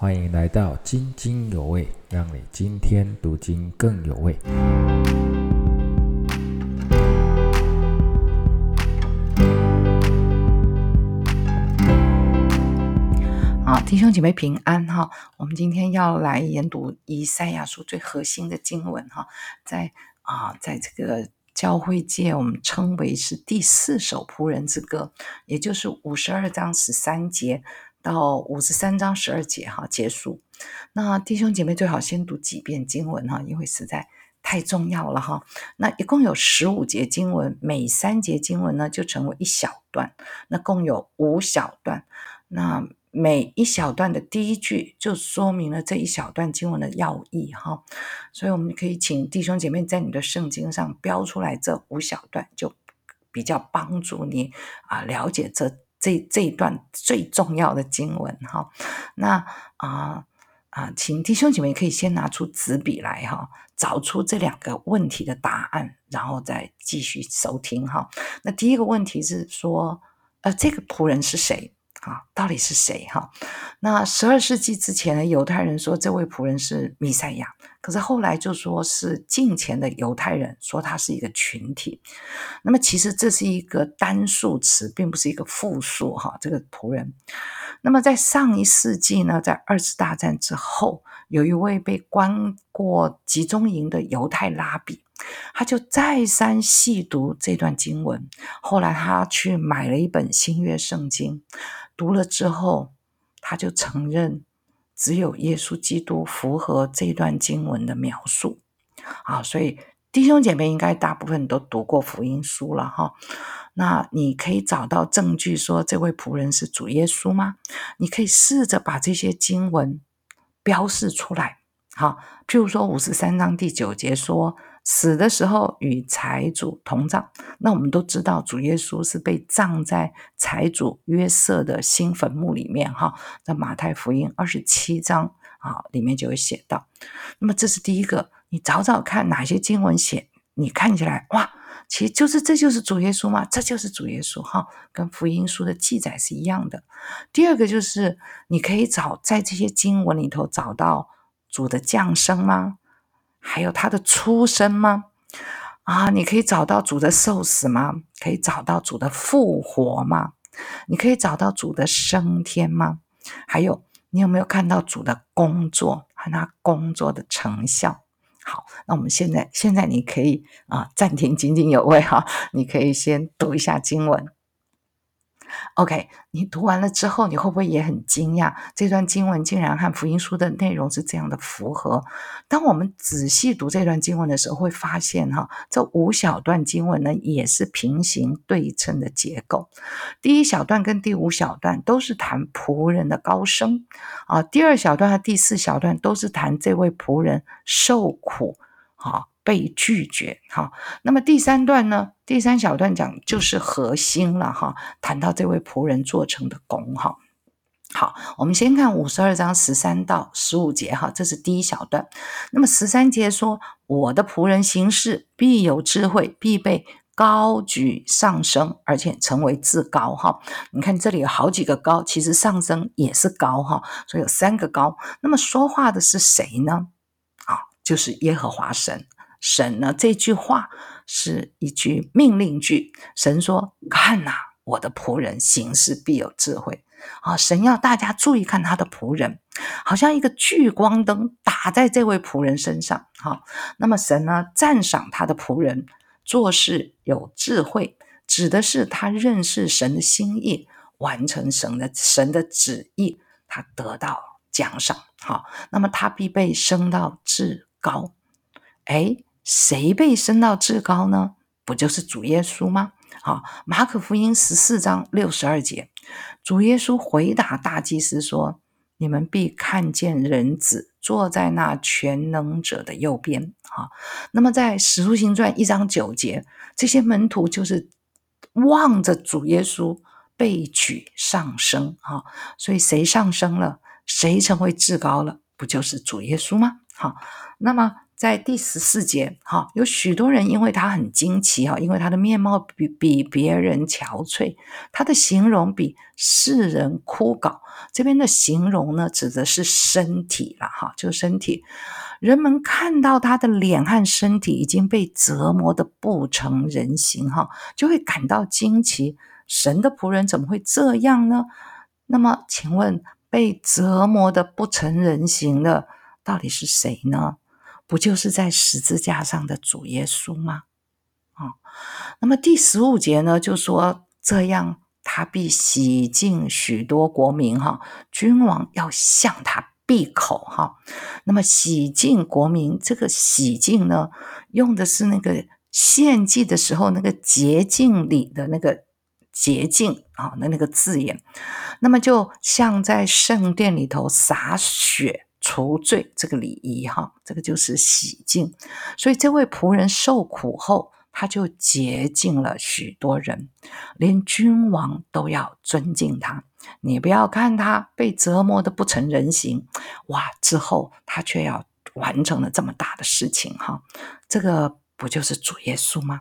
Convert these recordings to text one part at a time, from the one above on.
欢迎来到津津有味，让你今天读经更有味。好，弟兄姐妹平安哈！我们今天要来研读以赛亚书最核心的经文哈，在啊，在这个教会界，我们称为是第四首仆人之歌，也就是五十二章十三节到五十三章十二节哈结束。那弟兄姐妹最好先读几遍经文哈，因为实在太重要了哈。那一共有十五节经文，每三节经文呢就成为一小段，那共有五小段。那每一小段的第一句就说明了这一小段经文的要义哈，所以我们可以请弟兄姐妹在你的圣经上标出来这五小段，就比较帮助你啊了解这这这一段最重要的经文哈。那啊啊，请弟兄姐妹可以先拿出纸笔来哈，找出这两个问题的答案，然后再继续收听哈。那第一个问题是说，呃，这个仆人是谁？啊，到底是谁哈？那十二世纪之前的犹太人说这位仆人是弥赛亚，可是后来就说是近前的犹太人说他是一个群体。那么其实这是一个单数词，并不是一个复数哈。这个仆人，那么在上一世纪呢，在二次大战之后，有一位被关过集中营的犹太拉比。他就再三细读这段经文，后来他去买了一本新约圣经，读了之后，他就承认只有耶稣基督符合这段经文的描述啊。所以弟兄姐妹应该大部分都读过福音书了哈。那你可以找到证据说这位仆人是主耶稣吗？你可以试着把这些经文标示出来。好，譬如说五十三章第九节说。死的时候与财主同葬，那我们都知道主耶稣是被葬在财主约瑟的新坟墓里面哈，在马太福音二十七章啊里面就有写到。那么这是第一个，你找找看哪些经文写，你看起来哇，其实就是这就是主耶稣嘛？这就是主耶稣哈，跟福音书的记载是一样的。第二个就是你可以找在这些经文里头找到主的降生吗？还有他的出生吗？啊，你可以找到主的受死吗？可以找到主的复活吗？你可以找到主的升天吗？还有，你有没有看到主的工作和他工作的成效？好，那我们现在现在你可以啊暂停，津津有味哈，你可以先读一下经文。OK，你读完了之后，你会不会也很惊讶？这段经文竟然和福音书的内容是这样的符合。当我们仔细读这段经文的时候，会发现哈，这五小段经文呢也是平行对称的结构。第一小段跟第五小段都是谈仆人的高升啊，第二小段和第四小段都是谈这位仆人受苦啊。被拒绝，哈。那么第三段呢？第三小段讲就是核心了，哈。谈到这位仆人做成的功，哈。好，我们先看五十二章十三到十五节，哈，这是第一小段。那么十三节说：“我的仆人行事必有智慧，必被高举上升，而且成为至高。”哈，你看这里有好几个高，其实上升也是高，哈，所以有三个高。那么说话的是谁呢？啊，就是耶和华神。神呢？这句话是一句命令句。神说：“看呐，我的仆人行事必有智慧。”啊，神要大家注意看他的仆人，好像一个聚光灯打在这位仆人身上。哈，那么神呢，赞赏他的仆人做事有智慧，指的是他认识神的心意，完成神的神的旨意，他得到奖赏。好，那么他必被升到至高。哎。谁被升到至高呢？不就是主耶稣吗？好，马可福音十四章六十二节，主耶稣回答大祭司说：“你们必看见人子坐在那全能者的右边。”好，那么在使徒行传一章九节，这些门徒就是望着主耶稣被举上升。哈，所以谁上升了，谁成为至高了，不就是主耶稣吗？好，那么。在第十四节，哈，有许多人因为他很惊奇，哈，因为他的面貌比比别人憔悴，他的形容比世人枯槁。这边的形容呢，指的是身体了，哈，就身体。人们看到他的脸和身体已经被折磨的不成人形，哈，就会感到惊奇。神的仆人怎么会这样呢？那么，请问被折磨的不成人形的到底是谁呢？不就是在十字架上的主耶稣吗？啊，那么第十五节呢，就说这样，他必洗净许多国民，哈，君王要向他闭口，哈。那么洗净国民，这个洗净呢，用的是那个献祭的时候那个洁净里的那个洁净啊的那个字眼，那么就像在圣殿里头洒血。除罪这个礼仪哈，这个就是洗净。所以这位仆人受苦后，他就洁净了许多人，连君王都要尊敬他。你不要看他被折磨的不成人形，哇！之后他却要完成了这么大的事情哈，这个不就是主耶稣吗？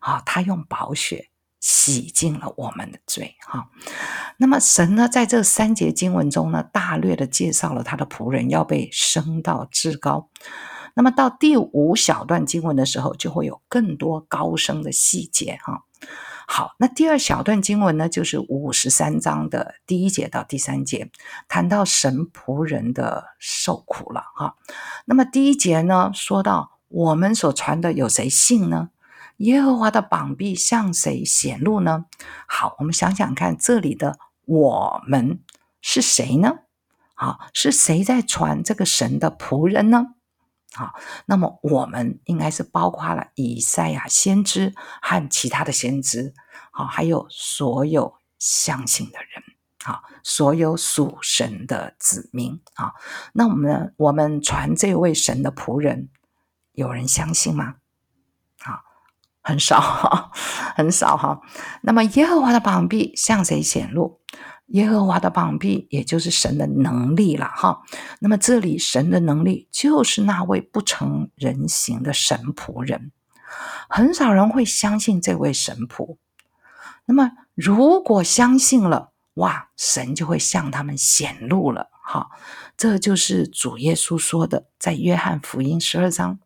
好，他用宝血。洗净了我们的罪，哈。那么神呢，在这三节经文中呢，大略的介绍了他的仆人要被升到至高。那么到第五小段经文的时候，就会有更多高升的细节，哈。好，那第二小段经文呢，就是五十三章的第一节到第三节，谈到神仆人的受苦了，哈。那么第一节呢，说到我们所传的有谁信呢？耶和华的膀臂向谁显露呢？好，我们想想看，这里的我们是谁呢？好，是谁在传这个神的仆人呢？好，那么我们应该是包括了以赛亚先知和其他的先知，好，还有所有相信的人，好，所有属神的子民，啊，那我们我们传这位神的仆人，有人相信吗？很少哈，很少哈。那么耶和华的膀臂向谁显露？耶和华的膀臂也就是神的能力了哈。那么这里神的能力就是那位不成人形的神仆人，很少人会相信这位神仆。那么如果相信了，哇，神就会向他们显露了哈。这就是主耶稣说的，在约翰福音十二章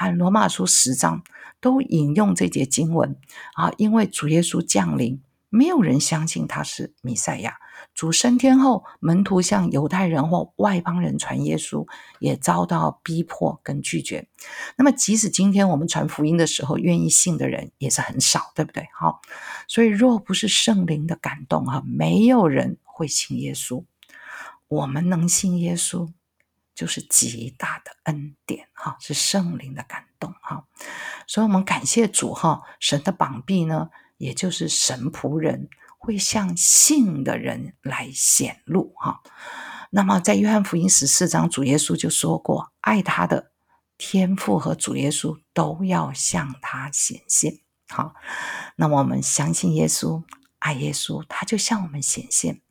和罗马书十章。都引用这节经文啊，因为主耶稣降临，没有人相信他是弥赛亚。主升天后，门徒向犹太人或外邦人传耶稣，也遭到逼迫跟拒绝。那么，即使今天我们传福音的时候，愿意信的人也是很少，对不对？好，所以若不是圣灵的感动啊，没有人会信耶稣。我们能信耶稣。就是极大的恩典哈，是圣灵的感动哈，所以我们感谢主哈，神的膀臂呢，也就是神仆人会向信的人来显露哈。那么在约翰福音十四章，主耶稣就说过，爱他的天父和主耶稣都要向他显现。好，那么我们相信耶稣，爱耶稣，他就向我们显现。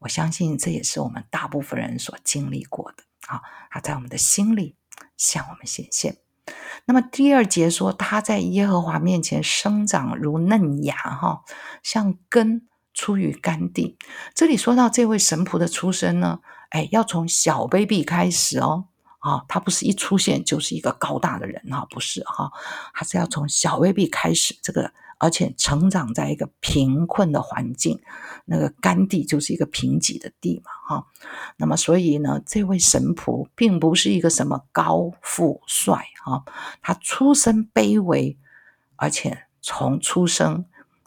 我相信这也是我们大部分人所经历过的。好，他在我们的心里向我们显现。那么第二节说，他在耶和华面前生长如嫩芽，哈，像根出于干地。这里说到这位神仆的出生呢，哎，要从小 baby 开始哦，啊，他不是一出现就是一个高大的人啊，不是哈，他是要从小 baby 开始这个。而且成长在一个贫困的环境，那个干地就是一个贫瘠的地嘛，哈。那么，所以呢，这位神仆并不是一个什么高富帅，哈，他出身卑微，而且从出生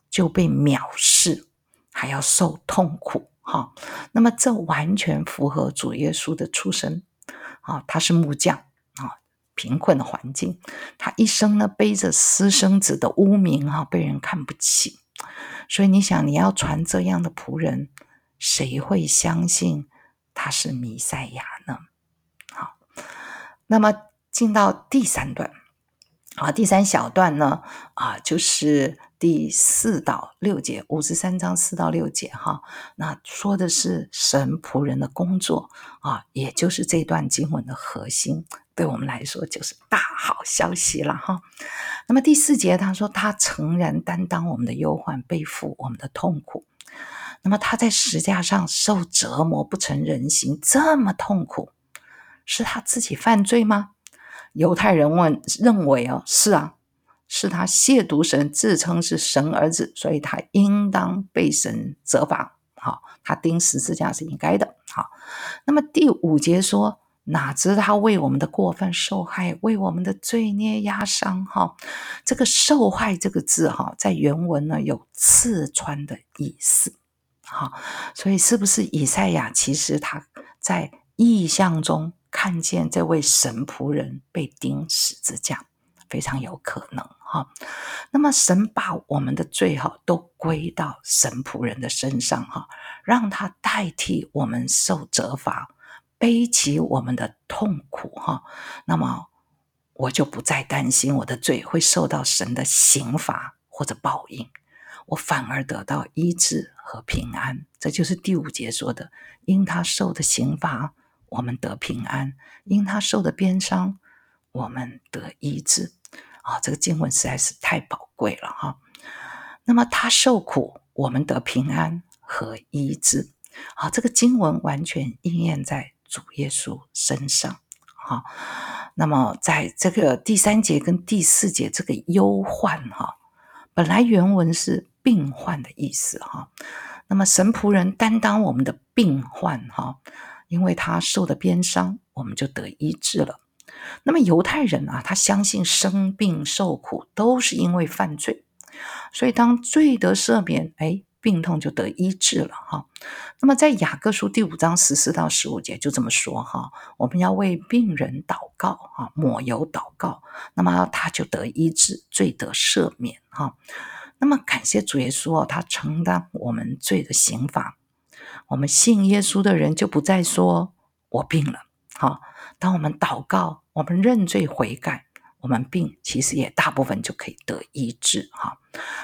就被藐视，还要受痛苦，哈。那么，这完全符合主耶稣的出身，啊，他是木匠。贫困的环境，他一生呢背着私生子的污名哈，被人看不起。所以你想，你要传这样的仆人，谁会相信他是弥赛亚呢？好，那么进到第三段，啊，第三小段呢，啊，就是第四到六节，五十三章四到六节哈，那说的是神仆人的工作啊，也就是这段经文的核心。对我们来说就是大好消息了哈。那么第四节他说，他诚然担当我们的忧患，背负我们的痛苦。那么他在石架上受折磨，不成人形，这么痛苦，是他自己犯罪吗？犹太人问认为哦，是啊，是他亵渎神，自称是神儿子，所以他应当被神责罚。好，他钉十字架是应该的。好，那么第五节说。哪知他为我们的过分受害，为我们的罪孽压伤。哈，这个“受害”这个字，哈，在原文呢有刺穿的意思。哈，所以是不是以赛亚其实他在意象中看见这位神仆人被钉十字架，非常有可能。哈，那么神把我们的罪哈都归到神仆人的身上，哈，让他代替我们受责罚。背起我们的痛苦，哈，那么我就不再担心我的罪会受到神的刑罚或者报应，我反而得到医治和平安。这就是第五节说的：因他受的刑罚，我们得平安；因他受的鞭伤，我们得医治。啊，这个经文实在是太宝贵了，哈。那么他受苦，我们得平安和医治。啊，这个经文完全应验在。主耶稣身上，哈，那么在这个第三节跟第四节，这个忧患哈，本来原文是病患的意思哈，那么神仆人担当我们的病患哈，因为他受的鞭伤，我们就得医治了。那么犹太人啊，他相信生病受苦都是因为犯罪，所以当罪得赦免，哎。病痛就得医治了哈。那么在雅各书第五章十四到十五节就这么说哈，我们要为病人祷告哈，抹油祷告，那么他就得医治，罪得赦免哈。那么感谢主耶稣哦，他承担我们罪的刑罚。我们信耶稣的人就不再说我病了哈。当我们祷告，我们认罪悔改。我们病其实也大部分就可以得医治哈。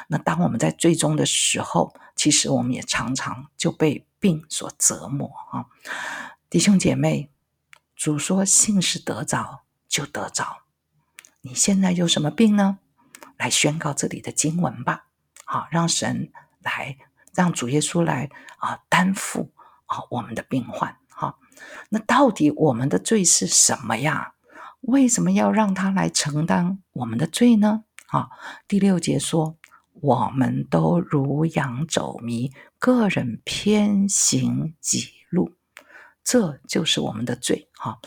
那当我们在最终的时候，其实我们也常常就被病所折磨哈。弟兄姐妹，主说信是得着就得着。你现在有什么病呢？来宣告这里的经文吧。好，让神来，让主耶稣来啊担负啊我们的病患哈。那到底我们的罪是什么呀？为什么要让他来承担我们的罪呢？啊，第六节说，我们都如羊走迷，个人偏行己路，这就是我们的罪。哈，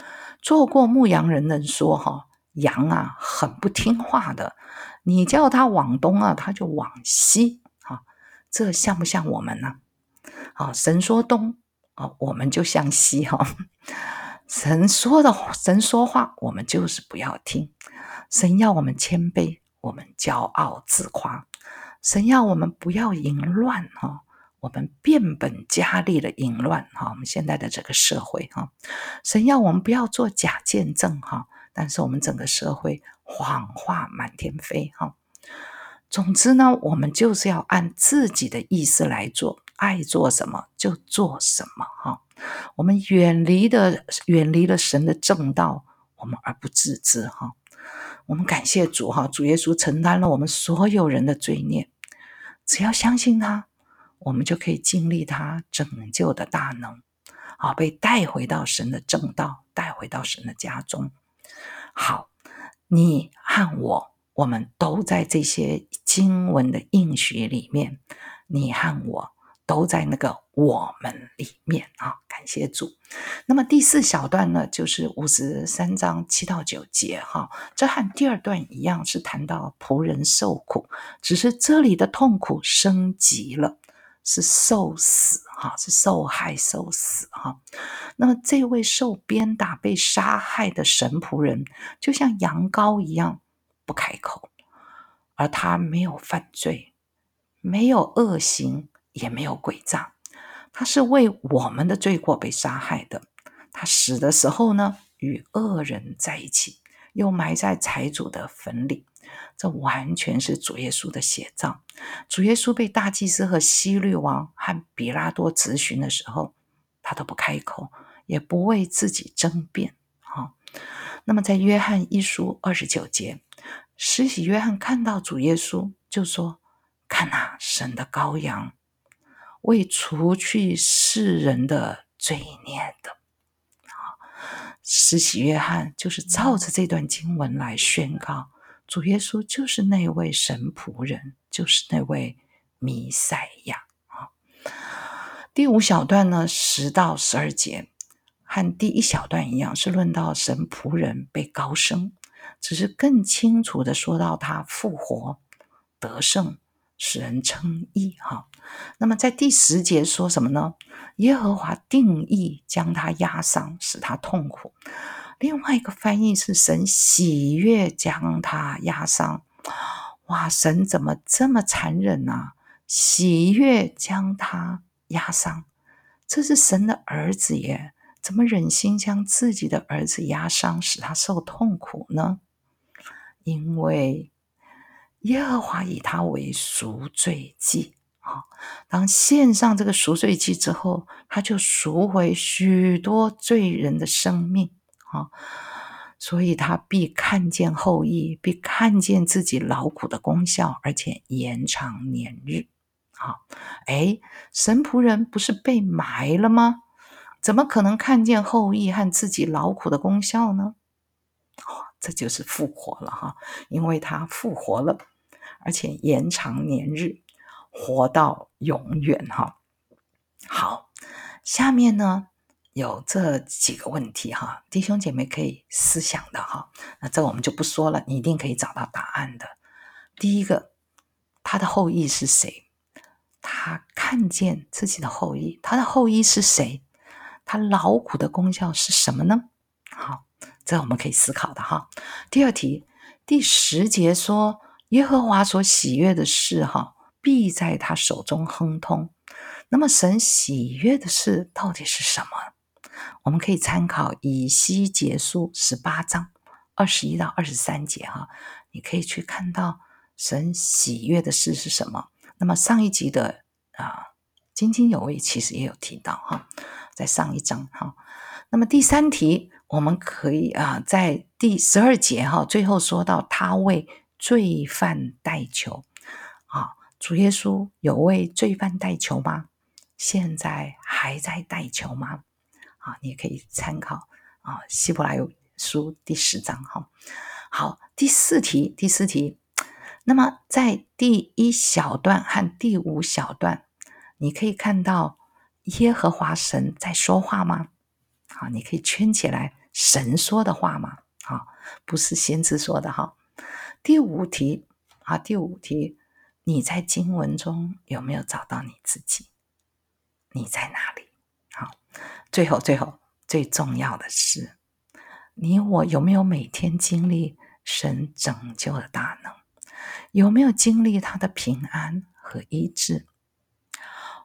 做过牧羊人的说，哈，羊啊很不听话的，你叫它往东啊，它就往西。哈，这像不像我们呢？啊，神说东啊，我们就向西。哈。神说的，神说话，我们就是不要听。神要我们谦卑，我们骄傲自夸。神要我们不要淫乱，哈，我们变本加厉的淫乱，哈。我们现在的这个社会，哈，神要我们不要做假见证，哈。但是我们整个社会谎话满天飞，哈。总之呢，我们就是要按自己的意思来做，爱做什么就做什么，哈。我们远离的远离了神的正道，我们而不自知哈。我们感谢主哈，主耶稣承担了我们所有人的罪孽，只要相信他，我们就可以经历他拯救的大能，好被带回到神的正道，带回到神的家中。好，你和我，我们都在这些经文的应许里面，你和我。都在那个我们里面啊，感谢主。那么第四小段呢，就是五十三章七到九节哈，这和第二段一样，是谈到仆人受苦，只是这里的痛苦升级了，是受死哈，是受害受死哈。那么这位受鞭打被杀害的神仆人，就像羊羔一样不开口，而他没有犯罪，没有恶行。也没有诡诈，他是为我们的罪过被杀害的。他死的时候呢，与恶人在一起，又埋在财主的坟里。这完全是主耶稣的写照。主耶稣被大祭司和希律王和比拉多咨询的时候，他都不开口，也不为自己争辩。哈，那么在约翰一书二十九节，施洗约翰看到主耶稣，就说：“看那，神的羔羊，为除去世人的罪孽的。”啊，施洗约翰就是照着这段经文来宣告，主耶稣就是那位神仆人，就是那位弥赛亚。啊，第五小段呢，十到十二节。和第一小段一样，是论到神仆人被高升，只是更清楚的说到他复活得胜，使人称义。哈，那么在第十节说什么呢？耶和华定义将他压伤，使他痛苦。另外一个翻译是神喜悦将他压伤。哇，神怎么这么残忍啊？喜悦将他压伤，这是神的儿子耶。怎么忍心将自己的儿子压伤，使他受痛苦呢？因为耶和华以他为赎罪祭啊！当献上这个赎罪祭之后，他就赎回许多罪人的生命啊！所以他必看见后裔，必看见自己劳苦的功效，而且延长年日。啊，哎，神仆人不是被埋了吗？怎么可能看见后裔和自己劳苦的功效呢？哦，这就是复活了哈，因为他复活了，而且延长年日，活到永远哈。好，下面呢有这几个问题哈，弟兄姐妹可以思想的哈。那这我们就不说了，你一定可以找到答案的。第一个，他的后裔是谁？他看见自己的后裔，他的后裔是谁？他劳苦的功效是什么呢？好，这我们可以思考的哈。第二题，第十节说耶和华所喜悦的事，哈，必在他手中亨通。那么神喜悦的事到底是什么？我们可以参考以西结书十八章二十一到二十三节哈，你可以去看到神喜悦的事是什么。那么上一集的啊津津有味，其实也有提到哈。在上一章哈，那么第三题我们可以啊，在第十二节哈，最后说到他为罪犯代求啊，主耶稣有为罪犯代求吗？现在还在代求吗？啊，你可以参考啊，希伯来书第十章哈。好，第四题，第四题，那么在第一小段和第五小段，你可以看到。耶和华神在说话吗？好，你可以圈起来，神说的话吗？好，不是先知说的哈。第五题啊，第五题，你在经文中有没有找到你自己？你在哪里？好，最后最后最重要的是，你我有没有每天经历神拯救的大能？有没有经历他的平安和医治？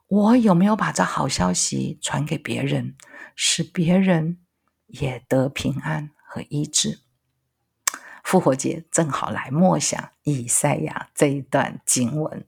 我有没有把这好消息传给别人，使别人也得平安和医治？复活节正好来默想以赛亚这一段经文。